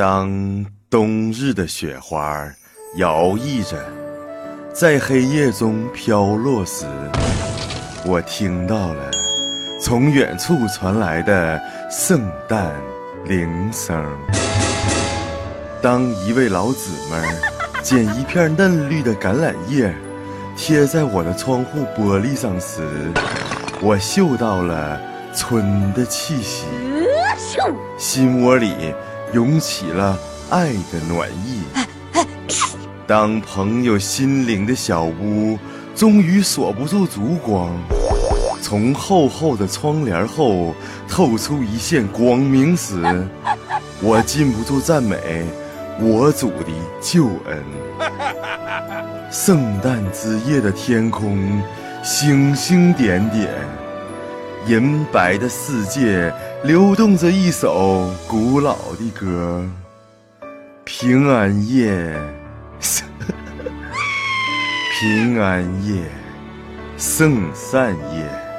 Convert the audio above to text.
当冬日的雪花摇曳着，在黑夜中飘落时，我听到了从远处传来的圣诞铃声。当一位老姊妹捡一片嫩绿的橄榄叶，贴在我的窗户玻璃上时，我嗅到了春的气息，心窝里。涌起了爱的暖意。当朋友心灵的小屋终于锁不住烛光，从厚厚的窗帘后透出一线光明时，我禁不住赞美我主的救恩。圣诞之夜的天空，星星点点，银白的世界。流动着一首古老的歌，平安夜，平安夜，圣善夜。